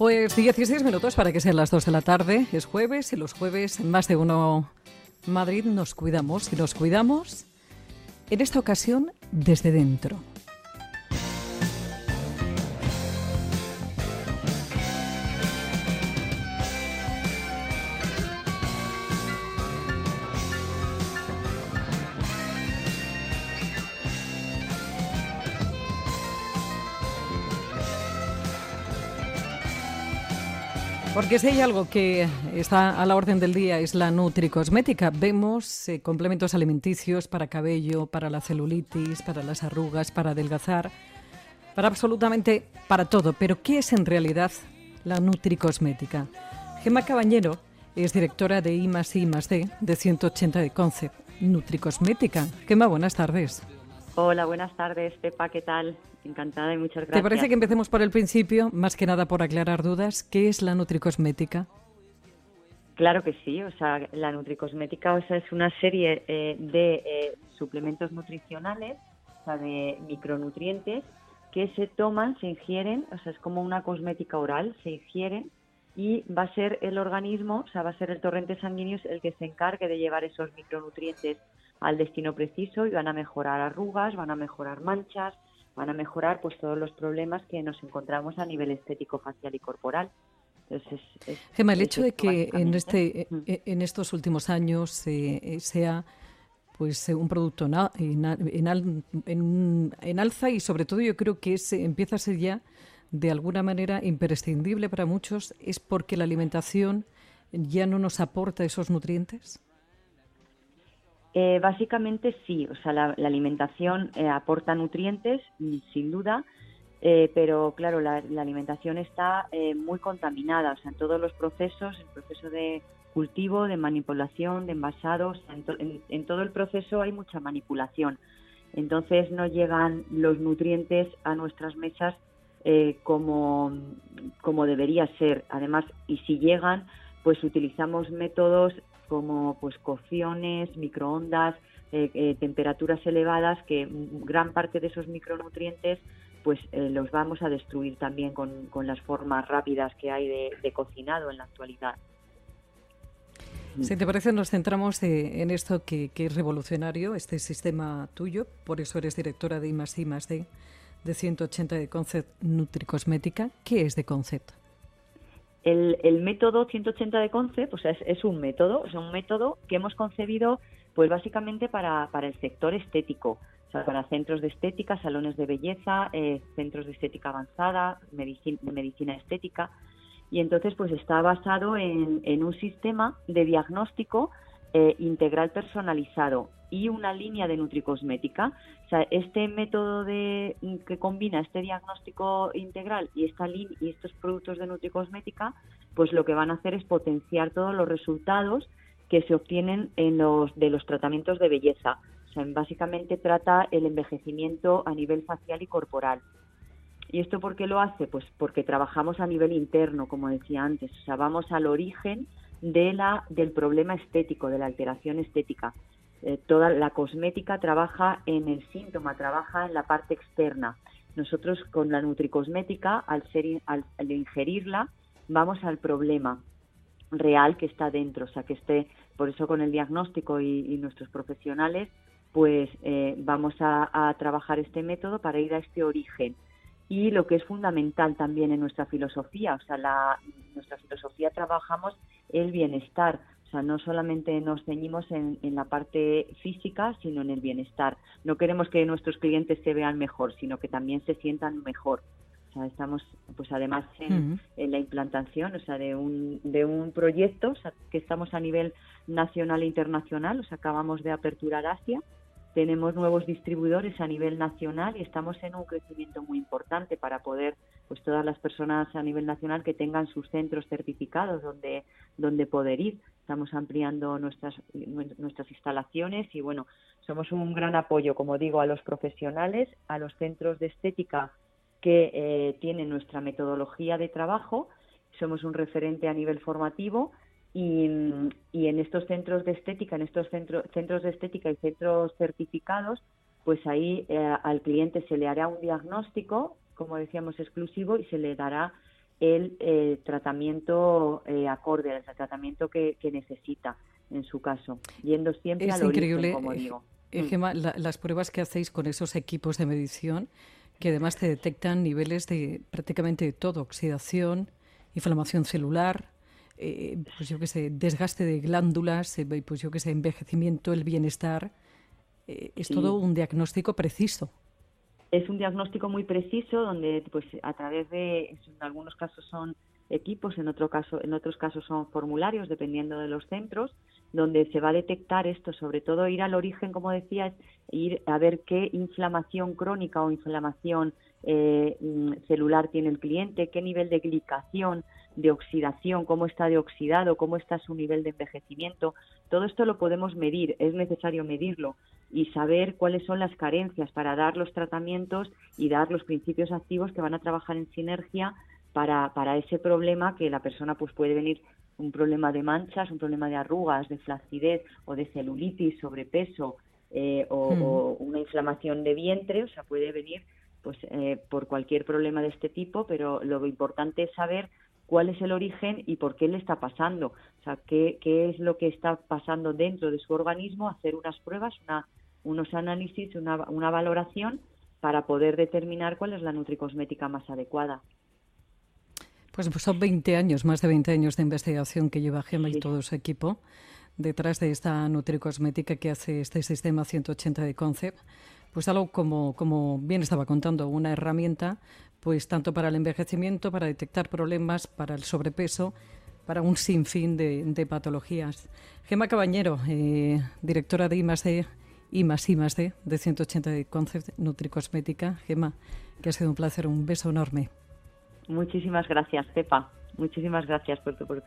Pues 16 minutos para que sean las 2 de la tarde. Es jueves y los jueves en más de uno Madrid nos cuidamos y nos cuidamos en esta ocasión desde dentro. Porque si hay algo que está a la orden del día es la nutricosmética. Vemos eh, complementos alimenticios para cabello, para la celulitis, para las arrugas, para adelgazar, para absolutamente para todo. Pero ¿qué es en realidad la nutricosmética? Gemma Cabañero es directora de I D de 180 de Concept. Nutricosmética. Gemma, buenas tardes. Hola, buenas tardes, Pepa, ¿qué tal? Encantada y muchas gracias. ¿Te parece que empecemos por el principio, más que nada por aclarar dudas? ¿Qué es la nutricosmética? Claro que sí, o sea, la nutricosmética o sea, es una serie eh, de eh, suplementos nutricionales, o sea, de micronutrientes que se toman, se ingieren, o sea, es como una cosmética oral, se ingieren y va a ser el organismo, o sea, va a ser el torrente sanguíneo el que se encargue de llevar esos micronutrientes al destino preciso y van a mejorar arrugas, van a mejorar manchas, van a mejorar pues todos los problemas que nos encontramos a nivel estético, facial y corporal. Entonces, Gemma, el hecho de que en este mm. e, en estos últimos años eh, sea pues un producto en, en, en, alza y sobre todo yo creo que se empieza a ser ya de alguna manera imprescindible para muchos es porque la alimentación ya no nos aporta esos nutrientes. Eh, básicamente sí, o sea, la, alimentación eh, aporta nutrientes, sin duda, eh, pero claro, la, alimentación está muy contaminada, o sea, en todos los procesos, el proceso de cultivo, de manipulación, de envasados, en, todo el proceso hay mucha manipulación. Entonces no llegan los nutrientes a nuestras mesas como, como debería ser. Además, y si llegan, pues utilizamos métodos como pues cocciones, microondas, eh, eh, temperaturas elevadas, que gran parte de esos micronutrientes pues eh, los vamos a destruir también con, las formas rápidas que hay de, cocinado en la actualidad. Si te parece, nos centramos en esto que, es revolucionario, este sistema tuyo, por eso eres directora de I D, de 180 de Concept Nutricosmética. ¿Qué es de Concept? El, método 180 de Concept pues es, un método, es un método que hemos concebido pues básicamente para, para el sector estético, o sea, para centros de estética, salones de belleza, eh, centros de estética avanzada, medicina, medicina estética. Y entonces pues está basado en, en un sistema de diagnóstico eh, integral personalizado y una línea de nutricosmética. O sea, este método de, que combina este diagnóstico integral y, esta y estos productos de nutricosmética, pues lo que van a hacer es potenciar todos los resultados que se obtienen en los, de los tratamientos de belleza. O sea, básicamente trata el envejecimiento a nivel facial y corporal. ¿Y esto por qué lo hace? Pues porque trabajamos a nivel interno, como decía antes. O sea, vamos al origen de la, del problema estético, de la alteración estética. Eh, toda la cosmética trabaja en el síntoma, trabaja en la parte externa. Nosotros con la nutricosmética, al, ser, al, ingerirla, vamos al problema real que está dentro, o sea, que esté, por eso con el diagnóstico y, nuestros profesionales, pues eh, vamos a, a, trabajar este método para ir a este origen. Y lo que es fundamental también en nuestra filosofía, o sea, la, nuestra filosofía trabajamos el bienestar. O sea, no solamente nos ceñimos en, la parte física, sino en el bienestar. No queremos que nuestros clientes se vean mejor, sino que también se sientan mejor. O sea, estamos, pues además en, la implantación, o sea, de un, de un proyecto, que estamos a nivel nacional e internacional, o sea, acabamos de aperturar Asia, tenemos nuevos distribuidores a nivel nacional y estamos en un crecimiento muy importante para poder pues todas las personas a nivel nacional que tengan sus centros certificados donde donde poder ir. Estamos ampliando nuestras nuestras instalaciones y bueno somos un gran apoyo como digo a los profesionales a los centros de estética que eh, tienen nuestra metodología de trabajo. Somos un referente a nivel formativo y, en estos centros de estética, en estos centros, centros de estética y centros certificados, pues ahí eh, al cliente se le hará un diagnóstico, como decíamos, exclusivo y se le dará el eh, tratamiento eh, acorde, el tratamiento que, necesita en su caso, yendo siempre es al increíble, como digo. Eh, Gemma, las pruebas que hacéis con esos equipos de medición, que además te detectan niveles de prácticamente todo, oxidación, inflamación celular, pues yo que sé, desgaste de glándulas, pues yo que sé, envejecimiento, el bienestar, es todo un diagnóstico preciso. Es un diagnóstico muy preciso donde pues a través de en algunos casos son equipos en otro caso en otros casos son formularios dependiendo de los centros donde se va a detectar esto sobre todo ir al origen como decías ir a ver qué inflamación crónica o inflamación eh, mm, celular tiene el cliente qué nivel de glicación de oxidación cómo está de oxidado cómo está su nivel de envejecimiento todo esto lo podemos medir es necesario medirlo y saber cuáles son las carencias para dar los tratamientos y dar los principios activos que van a trabajar en sinergia para, para ese problema que la persona pues puede venir un problema de manchas, un problema de arrugas, de flacidez o de celulitis, sobrepeso eh, o, hmm. o, una inflamación de vientre, o sea, puede venir pues eh, por cualquier problema de este tipo, pero lo importante es saber cuál es el origen y por qué le está pasando, o sea, qué, qué es lo que está pasando dentro de su organismo, hacer unas pruebas, una unos análisis, una, una valoración para poder determinar cuál es la nutricosmética más adecuada. Pues, pues son 20 años, más de 20 años de investigación que lleva Gema y todo su equipo detrás de esta nutricosmética que hace este sistema 180 de Concept. Pues algo como, como bien estaba contando, una herramienta pues tanto para el envejecimiento, para detectar problemas, para el sobrepeso, para un sinfín de, patologías. Gema Cabañero, eh, directora de I+D y más de, de 180 de Concept Nutricosmética. Gema, que ha sido un placer, un beso enorme. Muchísimas gracias, Pepa. Muchísimas gracias por tu oportunidad.